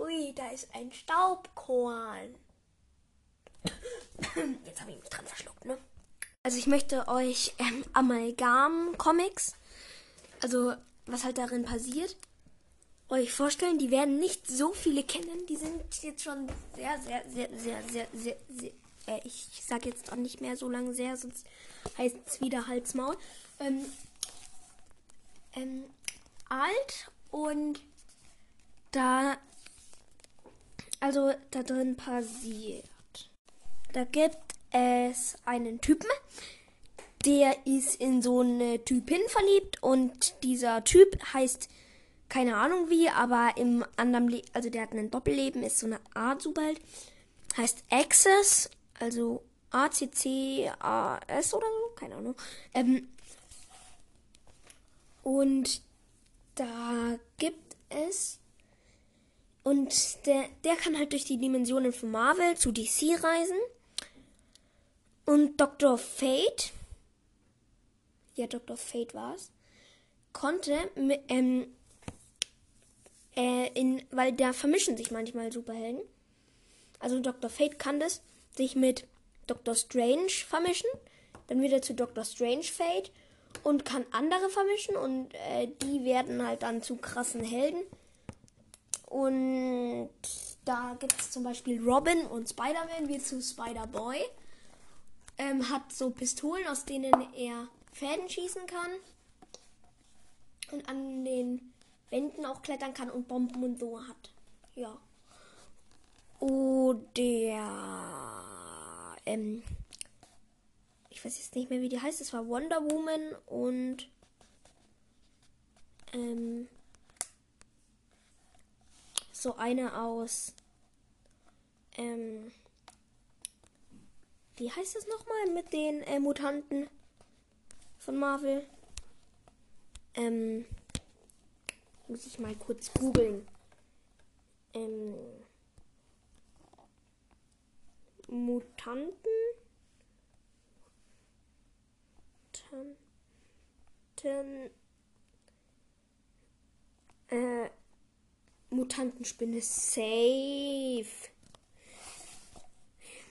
Ui, da ist ein Staubkorn. Jetzt habe ich mich dran verschluckt, ne? Also ich möchte euch ähm, Amalgam-Comics, also was halt darin passiert, euch vorstellen. Die werden nicht so viele kennen. Die sind jetzt schon sehr, sehr, sehr, sehr, sehr, sehr, sehr äh, ich sag jetzt auch nicht mehr so lange sehr, sonst heißt es wieder Halsmaul. Ähm, ähm, alt und da also da drin passiert. Da gibt es einen Typen, der ist in so eine Typin verliebt und dieser Typ heißt keine Ahnung wie, aber im anderen Le also der hat ein Doppelleben, ist so eine Art Superheld, heißt Access, also A C C A S oder so, keine Ahnung. Ähm, und da gibt es und der, der kann halt durch die Dimensionen von Marvel zu DC reisen. Und Dr. Fate, ja, Dr. Fate war's, konnte, ähm, äh, in, weil da vermischen sich manchmal Superhelden. Also Dr. Fate kann das sich mit Dr. Strange vermischen, dann wieder zu Dr. Strange Fate und kann andere vermischen und äh, die werden halt dann zu krassen Helden. Und da gibt es zum Beispiel Robin und Spider-Man, wie zu Spider-Boy. Ähm, hat so Pistolen, aus denen er Fäden schießen kann. Und an den Wänden auch klettern kann und Bomben und so hat. Ja. Oder. Ähm, ich weiß jetzt nicht mehr, wie die heißt. Es war Wonder Woman und. Ähm, so eine aus. Ähm, wie heißt es nochmal mit den äh, Mutanten von Marvel? Ähm, muss ich mal kurz googeln. Ähm, Mutanten? Mutanten. Äh, Mutantenspinne safe.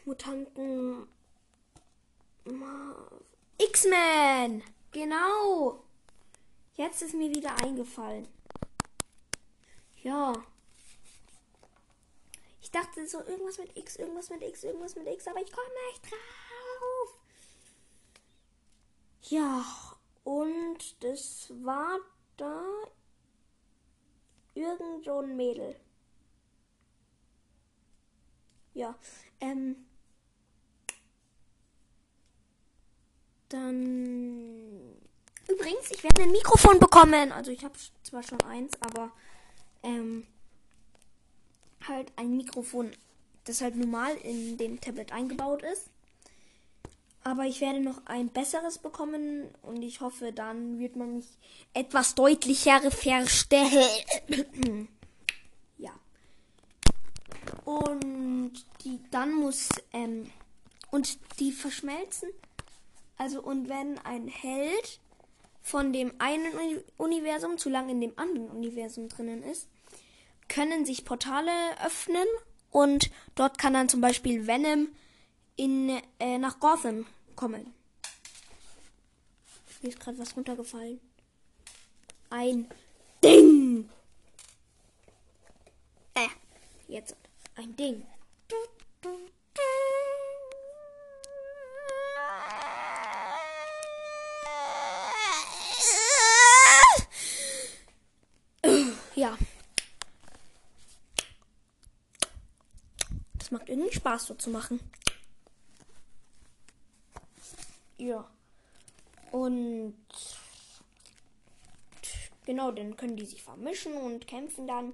Mutanten. X-Men! Genau! Jetzt ist mir wieder eingefallen. Ja. Ich dachte so irgendwas mit X, irgendwas mit X, irgendwas mit X, aber ich komme nicht drauf. Ja, und das war da Irgend so ein Mädel. Ja, ähm. Dann. Übrigens, ich werde ein Mikrofon bekommen. Also ich habe zwar schon eins, aber ähm, halt ein Mikrofon, das halt normal in dem Tablet eingebaut ist. Aber ich werde noch ein besseres bekommen und ich hoffe, dann wird man mich etwas deutlicher verstehen. ja. Und die dann muss ähm, und die verschmelzen. Also und wenn ein Held von dem einen Universum zu lang in dem anderen Universum drinnen ist, können sich Portale öffnen und dort kann dann zum Beispiel Venom in, äh, nach Gotham kommen. Mir ist gerade was runtergefallen. Ein Ding. Äh, jetzt ein Ding. Ja. Das macht irgendwie Spaß so zu machen. Ja. Und genau, dann können die sich vermischen und kämpfen dann.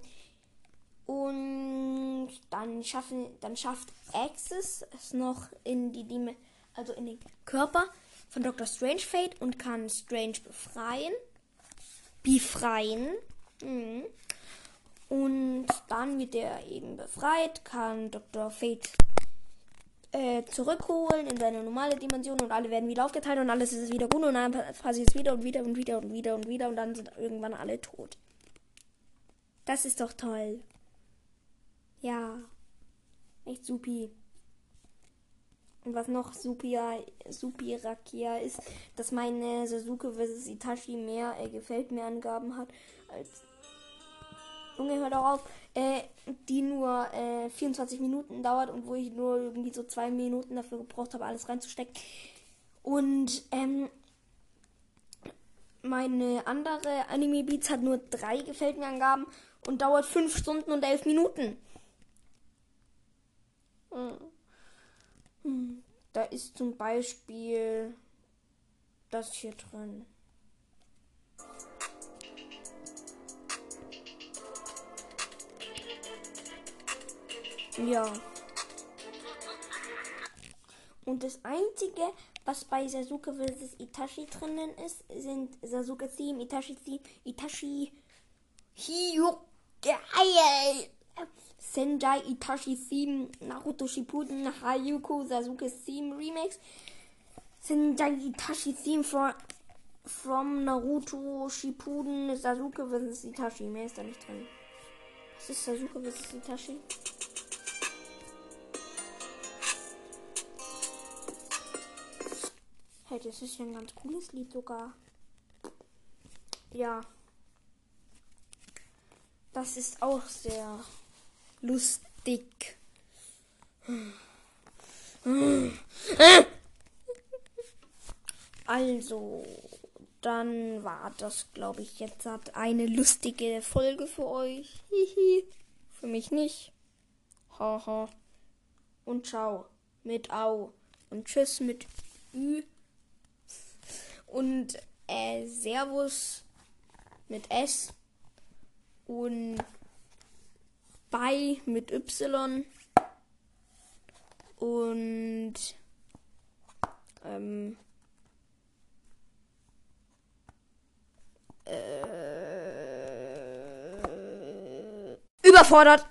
Und dann schaffen, dann schafft Axis es noch in die Dime, also in den Körper von Dr. Strange Fate und kann Strange befreien. Befreien. Mhm. Und dann wird er eben befreit, kann Dr. Fate äh, zurückholen in seine normale Dimension und alle werden wieder aufgeteilt und alles ist wieder gut und dann passiert es wieder und wieder und wieder und wieder und wieder und dann sind irgendwann alle tot. Das ist doch toll. Ja. Echt supi. Und was noch supia, supirakia ist, dass meine Sasuke vs. Itachi mehr äh, gefällt mir Angaben hat als Junge, hör doch auf, äh, die nur äh, 24 Minuten dauert und wo ich nur irgendwie so zwei Minuten dafür gebraucht habe, alles reinzustecken. Und ähm, meine andere Anime Beats hat nur drei gefällt mir Angaben und dauert fünf Stunden und elf Minuten. Hm. Da ist zum Beispiel das hier drin. Ja. Und das Einzige, was bei Sasuke vs. Itachi drinnen ist, sind Sasuke Theme, Itachi Theme, Itachi Hyukai, Senjai Itachi Theme, Naruto Shippuden, Hayuko Sasuke Theme Remix, Senjai Itachi Theme from, from Naruto Shippuden, Sasuke vs. Itachi. Mehr ist da nicht drin. Was ist Sasuke vs. Itachi? Hey, das ist ja ein ganz cooles Lied sogar. Ja. Das ist auch sehr lustig. Also, dann war das, glaube ich, jetzt hat eine lustige Folge für euch. Hihi. Für mich nicht. Haha. Und ciao mit Au. Und tschüss mit Ü. Und äh, Servus mit S. Und bei mit Y. Und ähm, äh, überfordert.